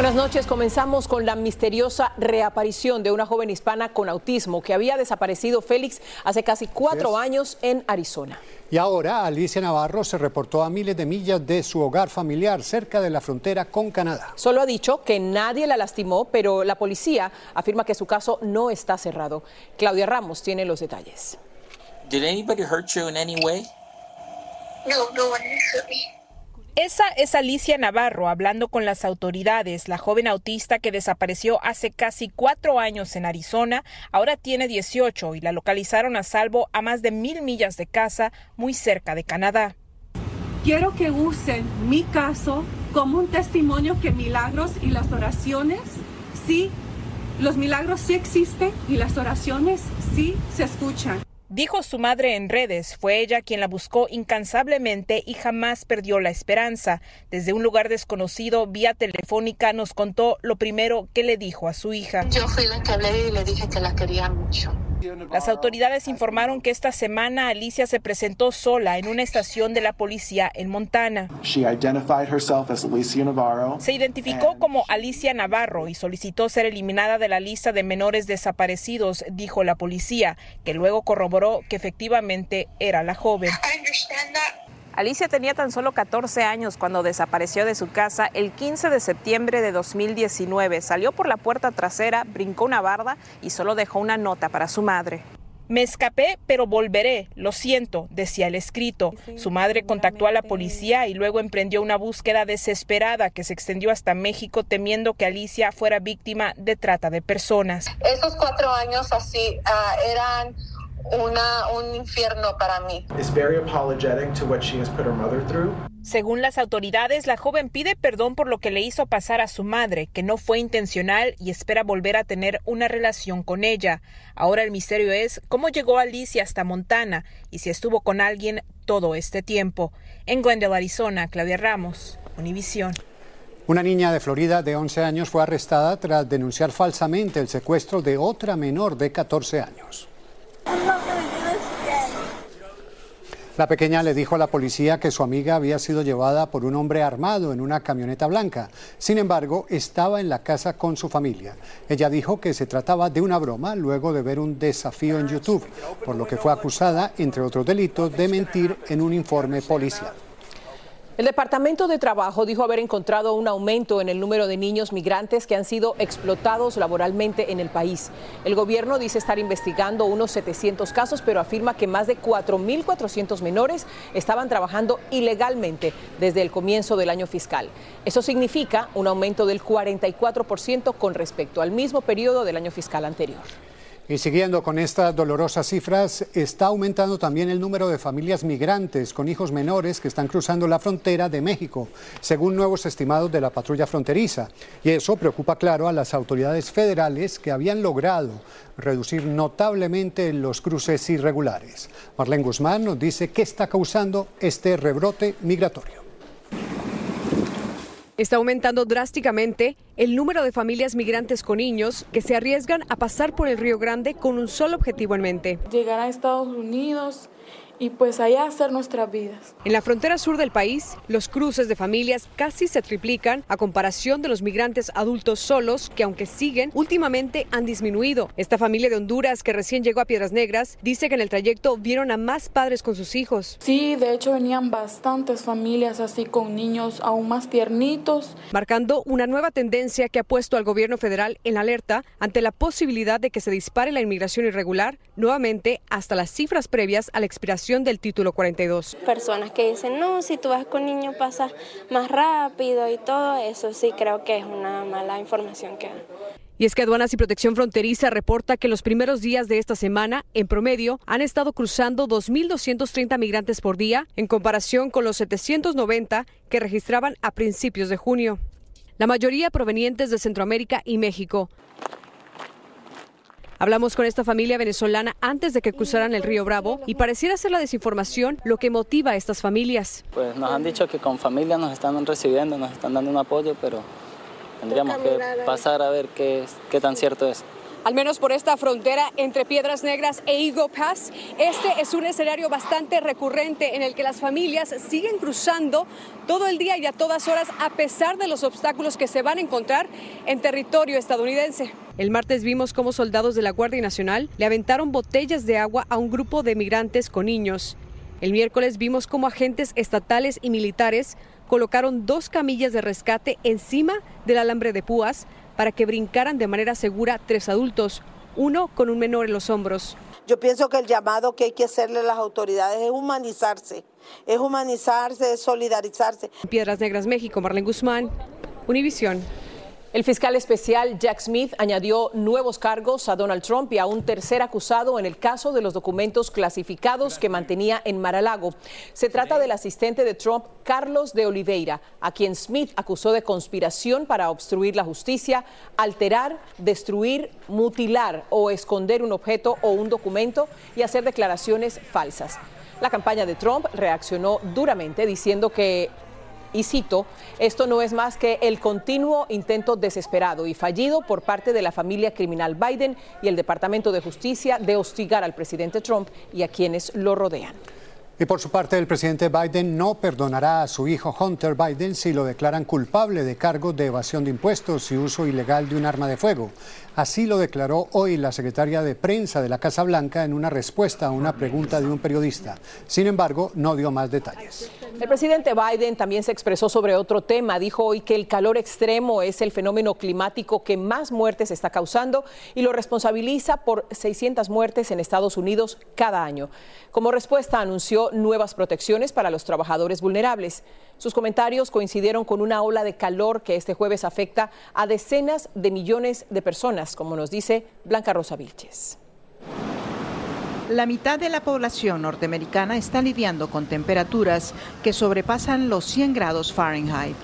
Buenas noches. Comenzamos con la misteriosa reaparición de una joven hispana con autismo que había desaparecido Félix hace casi cuatro años en Arizona. Y ahora Alicia Navarro se reportó a miles de millas de su hogar familiar cerca de la frontera con Canadá. Solo ha dicho que nadie la lastimó, pero la policía afirma que su caso no está cerrado. Claudia Ramos tiene los detalles. Did anybody hurt you in any way? No, no one hurt me. Esa es Alicia Navarro hablando con las autoridades. La joven autista que desapareció hace casi cuatro años en Arizona ahora tiene 18 y la localizaron a salvo a más de mil millas de casa, muy cerca de Canadá. Quiero que usen mi caso como un testimonio que milagros y las oraciones, sí, los milagros sí existen y las oraciones sí se escuchan. Dijo su madre en redes, fue ella quien la buscó incansablemente y jamás perdió la esperanza. Desde un lugar desconocido, vía telefónica, nos contó lo primero que le dijo a su hija. Yo fui la que hablé y le dije que la quería mucho. Las autoridades informaron que esta semana Alicia se presentó sola en una estación de la policía en Montana. Se identificó como Alicia Navarro y solicitó ser eliminada de la lista de menores desaparecidos, dijo la policía, que luego corroboró que efectivamente era la joven. Alicia tenía tan solo 14 años cuando desapareció de su casa el 15 de septiembre de 2019. Salió por la puerta trasera, brincó una barda y solo dejó una nota para su madre. Me escapé, pero volveré, lo siento, decía el escrito. Su madre contactó a la policía y luego emprendió una búsqueda desesperada que se extendió hasta México temiendo que Alicia fuera víctima de trata de personas. Esos cuatro años así ah, eran una, un infierno para mí. Según las autoridades, la joven pide perdón por lo que le hizo pasar a su madre, que no fue intencional y espera volver a tener una relación con ella. Ahora el misterio es cómo llegó Alicia hasta Montana y si estuvo con alguien todo este tiempo. En Glendale, Arizona, Claudia Ramos, Univisión. Una niña de Florida de 11 años fue arrestada tras denunciar falsamente el secuestro de otra menor de 14 años. La pequeña le dijo a la policía que su amiga había sido llevada por un hombre armado en una camioneta blanca. Sin embargo, estaba en la casa con su familia. Ella dijo que se trataba de una broma luego de ver un desafío en YouTube, por lo que fue acusada, entre otros delitos, de mentir en un informe policial. El Departamento de Trabajo dijo haber encontrado un aumento en el número de niños migrantes que han sido explotados laboralmente en el país. El gobierno dice estar investigando unos 700 casos, pero afirma que más de 4.400 menores estaban trabajando ilegalmente desde el comienzo del año fiscal. Eso significa un aumento del 44% con respecto al mismo periodo del año fiscal anterior. Y siguiendo con estas dolorosas cifras, está aumentando también el número de familias migrantes con hijos menores que están cruzando la frontera de México, según nuevos estimados de la patrulla fronteriza. Y eso preocupa, claro, a las autoridades federales que habían logrado reducir notablemente los cruces irregulares. Marlene Guzmán nos dice qué está causando este rebrote migratorio. Está aumentando drásticamente el número de familias migrantes con niños que se arriesgan a pasar por el Río Grande con un solo objetivo en mente. Llegar a Estados Unidos y pues allá hacer nuestras vidas. En la frontera sur del país, los cruces de familias casi se triplican a comparación de los migrantes adultos solos que aunque siguen, últimamente han disminuido. Esta familia de Honduras que recién llegó a Piedras Negras dice que en el trayecto vieron a más padres con sus hijos. Sí, de hecho venían bastantes familias así con niños aún más tiernitos. Marcando una nueva tendencia que ha puesto al gobierno federal en alerta ante la posibilidad de que se dispare la inmigración irregular nuevamente hasta las cifras previas a la expiración del título 42. Personas que dicen, no, si tú vas con niños pasa más rápido y todo eso, sí creo que es una mala información que y es que Aduanas y Protección Fronteriza reporta que los primeros días de esta semana, en promedio, han estado cruzando 2.230 migrantes por día, en comparación con los 790 que registraban a principios de junio. La mayoría provenientes de Centroamérica y México. Hablamos con esta familia venezolana antes de que cruzaran el río Bravo y pareciera ser la desinformación lo que motiva a estas familias. Pues nos han dicho que con familia nos están recibiendo, nos están dando un apoyo, pero tendríamos que pasar a ver qué, qué tan cierto es al menos por esta frontera entre Piedras Negras e Eagle. Este es un escenario bastante recurrente en el que las familias siguen cruzando todo el día y a todas horas a pesar de los obstáculos que se van a encontrar en territorio estadounidense. El martes vimos cómo soldados de la Guardia Nacional le aventaron botellas de agua a un grupo de migrantes con niños. El miércoles vimos cómo agentes estatales y militares colocaron dos camillas de rescate encima del alambre de púas para que brincaran de manera segura tres adultos, uno con un menor en los hombros. Yo pienso que el llamado que hay que hacerle a las autoridades es humanizarse, es humanizarse, es solidarizarse. Piedras Negras, México, Marlene Guzmán, Univisión. El fiscal especial Jack Smith añadió nuevos cargos a Donald Trump y a un tercer acusado en el caso de los documentos clasificados que mantenía en Mar-a-Lago. Se trata del asistente de Trump, Carlos de Oliveira, a quien Smith acusó de conspiración para obstruir la justicia, alterar, destruir, mutilar o esconder un objeto o un documento y hacer declaraciones falsas. La campaña de Trump reaccionó duramente diciendo que y cito, esto no es más que el continuo intento desesperado y fallido por parte de la familia criminal Biden y el Departamento de Justicia de hostigar al presidente Trump y a quienes lo rodean. Y por su parte, el presidente Biden no perdonará a su hijo Hunter Biden si lo declaran culpable de cargos de evasión de impuestos y uso ilegal de un arma de fuego. Así lo declaró hoy la secretaria de prensa de la Casa Blanca en una respuesta a una pregunta de un periodista. Sin embargo, no dio más detalles. El presidente Biden también se expresó sobre otro tema. Dijo hoy que el calor extremo es el fenómeno climático que más muertes está causando y lo responsabiliza por 600 muertes en Estados Unidos cada año. Como respuesta, anunció nuevas protecciones para los trabajadores vulnerables. Sus comentarios coincidieron con una ola de calor que este jueves afecta a decenas de millones de personas, como nos dice Blanca Rosa Vilches. La mitad de la población norteamericana está lidiando con temperaturas que sobrepasan los 100 grados Fahrenheit.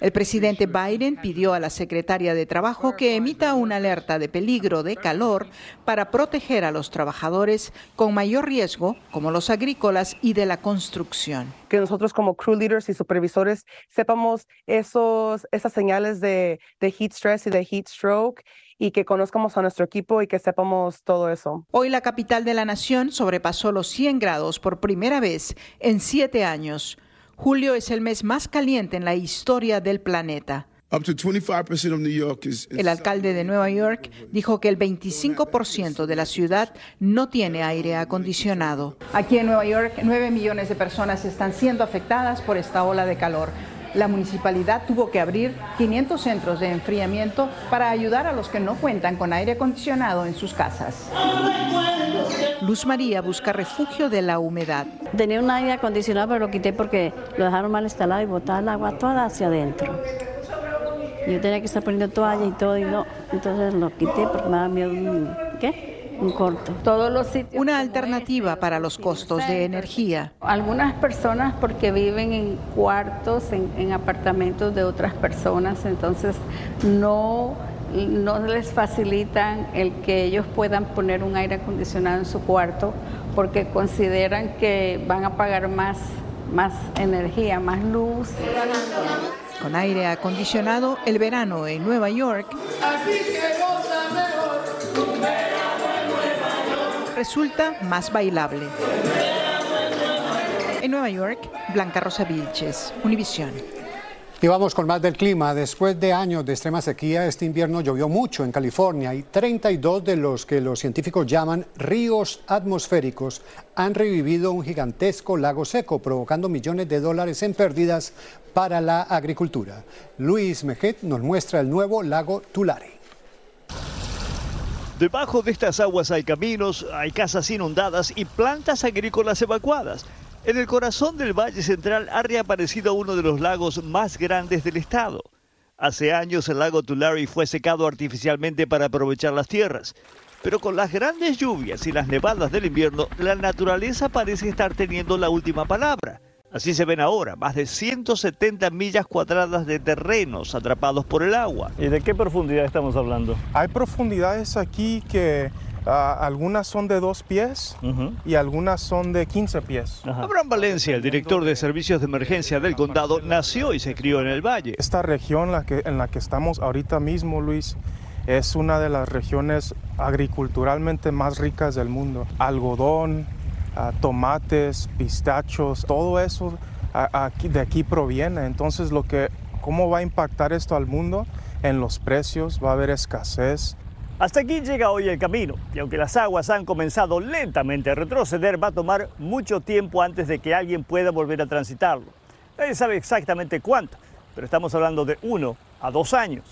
El presidente Biden pidió a la secretaria de Trabajo que emita una alerta de peligro de calor para proteger a los trabajadores con mayor riesgo, como los agrícolas y de la construcción. Que nosotros como crew leaders y supervisores sepamos esos, esas señales de, de heat stress y de heat stroke y que conozcamos a nuestro equipo y que sepamos todo eso. Hoy la capital de la nación sobrepasó los 100 grados por primera vez en siete años. Julio es el mes más caliente en la historia del planeta. El alcalde de Nueva York dijo que el 25% de la ciudad no tiene aire acondicionado. Aquí en Nueva York, 9 millones de personas están siendo afectadas por esta ola de calor la municipalidad tuvo que abrir 500 centros de enfriamiento para ayudar a los que no cuentan con aire acondicionado en sus casas. Luz María busca refugio de la humedad. Tenía un aire acondicionado, pero lo quité porque lo dejaron mal instalado y botaba el agua toda hacia adentro. Yo tenía que estar poniendo toalla y todo, y no. Entonces lo quité porque me daba miedo. ¿Qué? Un corto. Todos los Una alternativa para los costos de energía. Algunas personas porque viven en cuartos, en, apartamentos de otras personas, entonces no no les facilitan el que ellos puedan poner un aire acondicionado en su cuarto porque consideran que van a pagar más, más energía, más luz. Con aire acondicionado, el verano en Nueva York resulta más bailable. En Nueva York, Blanca Rosa Vilches, Univisión. Y vamos con más del clima. Después de años de extrema sequía, este invierno llovió mucho en California y 32 de los que los científicos llaman ríos atmosféricos han revivido un gigantesco lago seco, provocando millones de dólares en pérdidas para la agricultura. Luis Mejet nos muestra el nuevo lago Tulare. Debajo de estas aguas hay caminos, hay casas inundadas y plantas agrícolas evacuadas. En el corazón del Valle Central ha reaparecido uno de los lagos más grandes del estado. Hace años el lago Tulare fue secado artificialmente para aprovechar las tierras. Pero con las grandes lluvias y las nevadas del invierno, la naturaleza parece estar teniendo la última palabra. Así se ven ahora, más de 170 millas cuadradas de terrenos atrapados por el agua. ¿Y de qué profundidad estamos hablando? Hay profundidades aquí que uh, algunas son de dos pies uh -huh. y algunas son de 15 pies. Ajá. Abraham Valencia, el director de servicios de emergencia del condado, nació y se crió en el valle. Esta región la que, en la que estamos ahorita mismo, Luis, es una de las regiones agriculturalmente más ricas del mundo. Algodón, tomates, pistachos, todo eso de aquí proviene. Entonces, lo que, ¿cómo va a impactar esto al mundo? En los precios, va a haber escasez. Hasta aquí llega hoy el camino, y aunque las aguas han comenzado lentamente a retroceder, va a tomar mucho tiempo antes de que alguien pueda volver a transitarlo. Nadie sabe exactamente cuánto, pero estamos hablando de uno a dos años.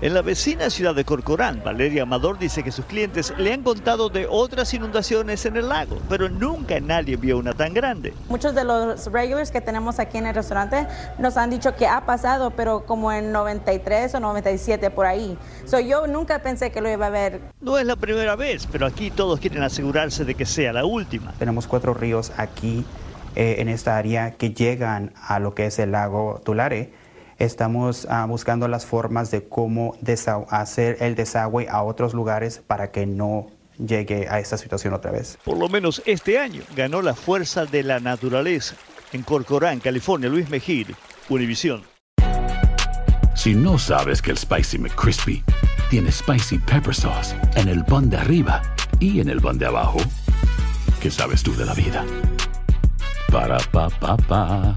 En la vecina ciudad de Corcorán, Valeria Amador dice que sus clientes le han contado de otras inundaciones en el lago, pero nunca nadie vio una tan grande. Muchos de los regulars que tenemos aquí en el restaurante nos han dicho que ha pasado, pero como en 93 o 97 por ahí. So, yo nunca pensé que lo iba a ver. No es la primera vez, pero aquí todos quieren asegurarse de que sea la última. Tenemos cuatro ríos aquí eh, en esta área que llegan a lo que es el lago Tulare estamos uh, buscando las formas de cómo hacer el desagüe a otros lugares para que no llegue a esta situación otra vez. Por lo menos este año ganó la fuerza de la naturaleza. En Corcorán, California, Luis Mejir, Univisión. Si no sabes que el Spicy McCrispy tiene Spicy Pepper Sauce en el pan de arriba y en el pan de abajo, ¿qué sabes tú de la vida? Para, pa, pa, pa.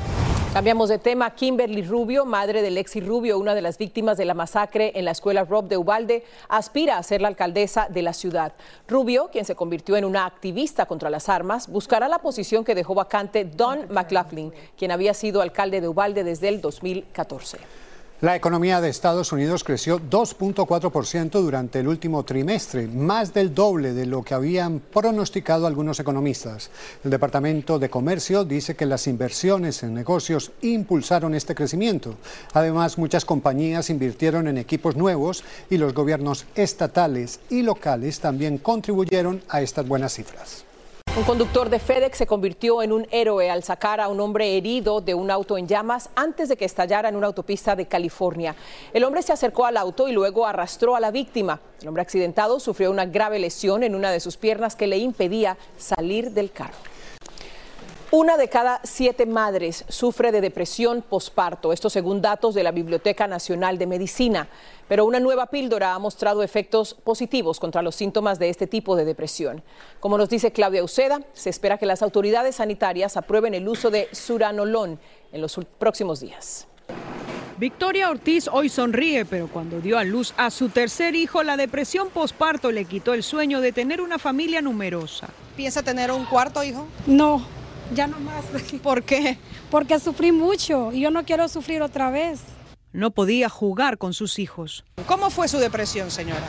Cambiamos de tema. Kimberly Rubio, madre del Lexi Rubio, una de las víctimas de la masacre en la escuela Rob de Ubalde, aspira a ser la alcaldesa de la ciudad. Rubio, quien se convirtió en una activista contra las armas, buscará la posición que dejó vacante Don McLaughlin, quien había sido alcalde de Ubalde desde el 2014. La economía de Estados Unidos creció 2.4% durante el último trimestre, más del doble de lo que habían pronosticado algunos economistas. El Departamento de Comercio dice que las inversiones en negocios impulsaron este crecimiento. Además, muchas compañías invirtieron en equipos nuevos y los gobiernos estatales y locales también contribuyeron a estas buenas cifras. Un conductor de FedEx se convirtió en un héroe al sacar a un hombre herido de un auto en llamas antes de que estallara en una autopista de California. El hombre se acercó al auto y luego arrastró a la víctima. El hombre accidentado sufrió una grave lesión en una de sus piernas que le impedía salir del carro. Una de cada siete madres sufre de depresión posparto, esto según datos de la Biblioteca Nacional de Medicina. Pero una nueva píldora ha mostrado efectos positivos contra los síntomas de este tipo de depresión. Como nos dice Claudia Uceda, se espera que las autoridades sanitarias aprueben el uso de suranolon en los próximos días. Victoria Ortiz hoy sonríe, pero cuando dio a luz a su tercer hijo, la depresión posparto le quitó el sueño de tener una familia numerosa. ¿Piensa tener un cuarto hijo? No, ya no más. ¿Por qué? Porque sufrí mucho y yo no quiero sufrir otra vez. No podía jugar con sus hijos. ¿Cómo fue su depresión, señora?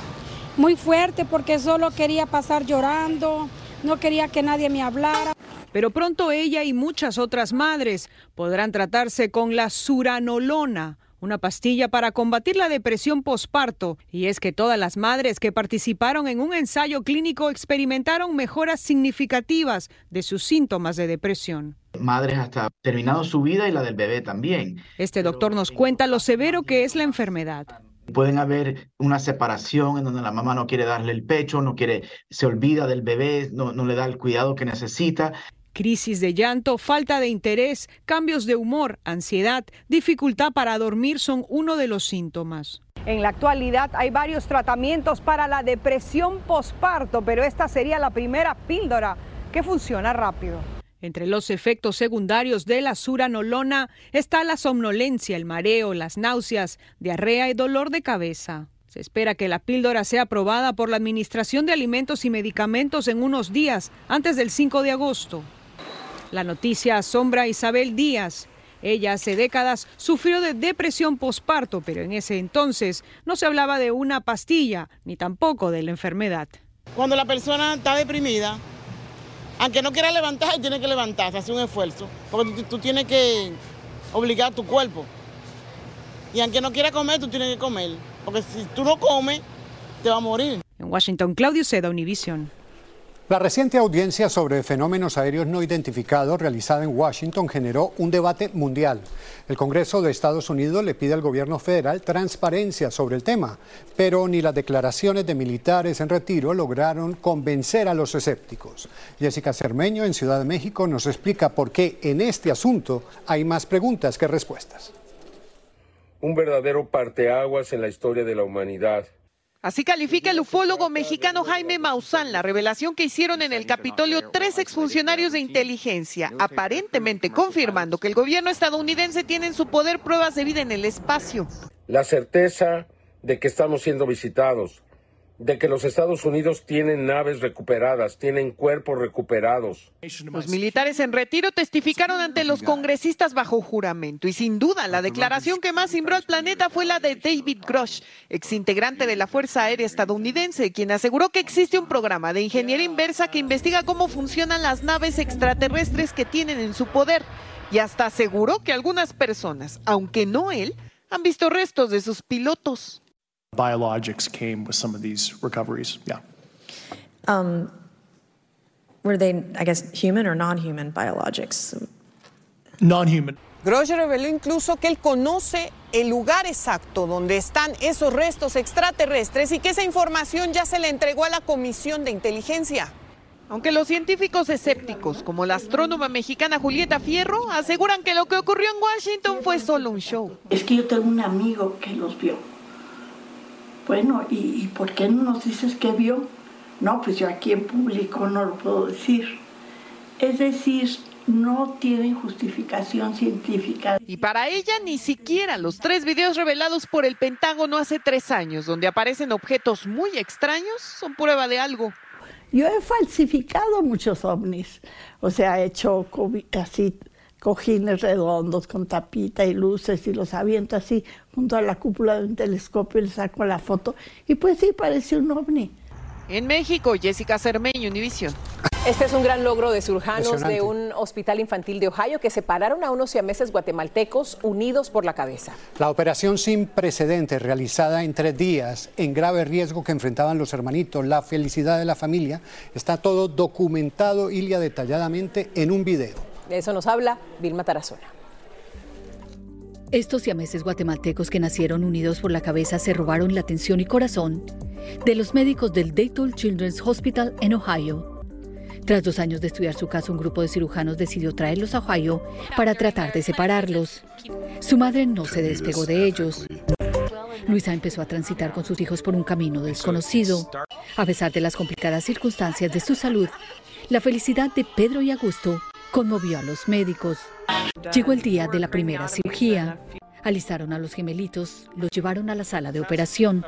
Muy fuerte porque solo quería pasar llorando, no quería que nadie me hablara. Pero pronto ella y muchas otras madres podrán tratarse con la suranolona, una pastilla para combatir la depresión posparto. Y es que todas las madres que participaron en un ensayo clínico experimentaron mejoras significativas de sus síntomas de depresión. Madres hasta terminado su vida y la del bebé también. Este doctor nos cuenta lo severo que es la enfermedad. Pueden haber una separación en donde la mamá no quiere darle el pecho, no quiere, se olvida del bebé, no, no le da el cuidado que necesita. Crisis de llanto, falta de interés, cambios de humor, ansiedad, dificultad para dormir son uno de los síntomas. En la actualidad hay varios tratamientos para la depresión posparto, pero esta sería la primera píldora que funciona rápido. Entre los efectos secundarios de la suranolona está la somnolencia, el mareo, las náuseas, diarrea y dolor de cabeza. Se espera que la píldora sea aprobada por la Administración de Alimentos y Medicamentos en unos días, antes del 5 de agosto. La noticia asombra a Isabel Díaz. Ella hace décadas sufrió de depresión posparto, pero en ese entonces no se hablaba de una pastilla ni tampoco de la enfermedad. Cuando la persona está deprimida, aunque no quiera levantar, tiene que levantarse, hacer un esfuerzo, porque tú, tú tienes que obligar a tu cuerpo. Y aunque no quiera comer, tú tienes que comer, porque si tú no comes, te va a morir. En Washington, Claudio Seda, Univision. La reciente audiencia sobre fenómenos aéreos no identificados realizada en Washington generó un debate mundial. El Congreso de Estados Unidos le pide al gobierno federal transparencia sobre el tema, pero ni las declaraciones de militares en retiro lograron convencer a los escépticos. Jessica Cermeño en Ciudad de México nos explica por qué en este asunto hay más preguntas que respuestas. Un verdadero parteaguas en la historia de la humanidad. Así califica el ufólogo mexicano Jaime Maussan la revelación que hicieron en el Capitolio tres exfuncionarios de inteligencia, aparentemente confirmando que el gobierno estadounidense tiene en su poder pruebas de vida en el espacio. La certeza de que estamos siendo visitados, de que los Estados Unidos tienen naves recuperadas, tienen cuerpos recuperados. Los militares en retiro testificaron ante los congresistas bajo juramento y sin duda la declaración que más cimbró al planeta fue la de David Grosh, exintegrante de la Fuerza Aérea estadounidense, quien aseguró que existe un programa de ingeniería inversa que investiga cómo funcionan las naves extraterrestres que tienen en su poder y hasta aseguró que algunas personas, aunque no él, han visto restos de sus pilotos. Biologics came with some of these recoveries. Yeah. Um, were they, I guess, human or non-human biologics? Non-human. Grosh reveló incluso que él conoce el lugar exacto donde están esos restos extraterrestres y que esa información ya se le entregó a la Comisión de Inteligencia. Aunque los científicos escépticos, como la astrónoma mexicana Julieta Fierro, aseguran que lo que ocurrió en Washington fue solo un show. Es que yo tengo un amigo que los vio. Bueno, ¿y, ¿y, por qué no nos dices qué vio? No, pues yo aquí en público no lo puedo decir. Es decir, no tienen justificación científica. Y para ella ni siquiera los tres videos revelados por el Pentágono hace tres años, donde aparecen objetos muy extraños, son prueba de algo. Yo he falsificado muchos ovnis, o sea, he hecho así cojines redondos con tapita y luces y los aviento así junto a la cúpula de un telescopio y le saco la foto y pues sí, parece un ovni. En México, Jessica Cermeño, Univisión. Este es un gran logro de cirujanos de un hospital infantil de Ohio que separaron a unos siameses guatemaltecos unidos por la cabeza. La operación sin precedentes realizada en tres días en grave riesgo que enfrentaban los hermanitos, la felicidad de la familia, está todo documentado, Ilia, detalladamente en un video. De eso nos habla Vilma Tarazona. Estos siameses guatemaltecos que nacieron unidos por la cabeza se robaron la atención y corazón de los médicos del Dayton Children's Hospital en Ohio. Tras dos años de estudiar su caso, un grupo de cirujanos decidió traerlos a Ohio para tratar de separarlos. Su madre no se despegó de ellos. Luisa empezó a transitar con sus hijos por un camino desconocido. A pesar de las complicadas circunstancias de su salud, la felicidad de Pedro y Augusto conmovió a los médicos. Llegó el día de la primera cirugía. Alistaron a los gemelitos, los llevaron a la sala de operación.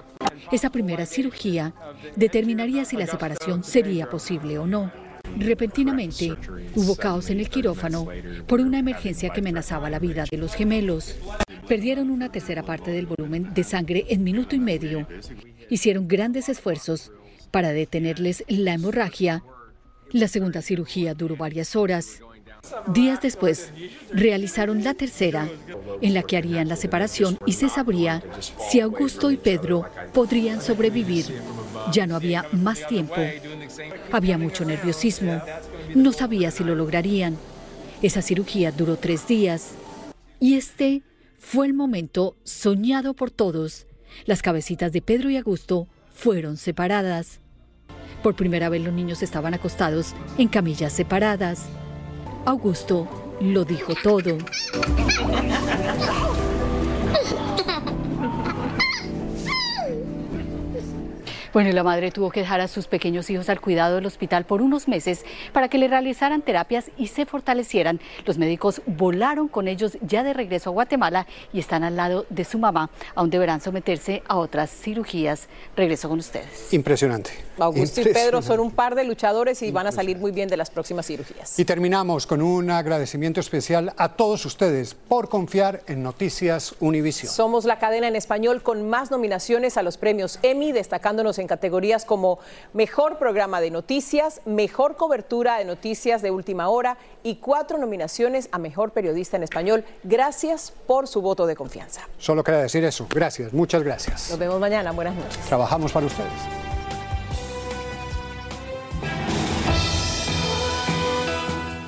Esa primera cirugía determinaría si la separación sería posible o no. Repentinamente, hubo caos en el quirófano por una emergencia que amenazaba la vida de los gemelos. Perdieron una tercera parte del volumen de sangre en minuto y medio. Hicieron grandes esfuerzos para detenerles la hemorragia. La segunda cirugía duró varias horas. Días después, realizaron la tercera, en la que harían la separación y se sabría si Augusto y Pedro podrían sobrevivir. Ya no había más tiempo. Había mucho nerviosismo. No sabía si lo lograrían. Esa cirugía duró tres días. Y este fue el momento soñado por todos. Las cabecitas de Pedro y Augusto fueron separadas. Por primera vez los niños estaban acostados en camillas separadas. Augusto lo dijo todo. Bueno, y la madre tuvo que dejar a sus pequeños hijos al cuidado del hospital por unos meses para que le realizaran terapias y se fortalecieran. Los médicos volaron con ellos ya de regreso a Guatemala y están al lado de su mamá. Aún deberán someterse a otras cirugías. Regreso con ustedes. Impresionante. Augusto y Pedro son un par de luchadores y van a salir muy bien de las próximas cirugías. Y terminamos con un agradecimiento especial a todos ustedes por confiar en Noticias Univisión. Somos la cadena en español con más nominaciones a los premios Emmy, destacándonos en categorías como Mejor Programa de Noticias, Mejor Cobertura de Noticias de Última Hora y cuatro nominaciones a Mejor Periodista en Español. Gracias por su voto de confianza. Solo quería decir eso. Gracias, muchas gracias. Nos vemos mañana. Buenas noches. Trabajamos para ustedes.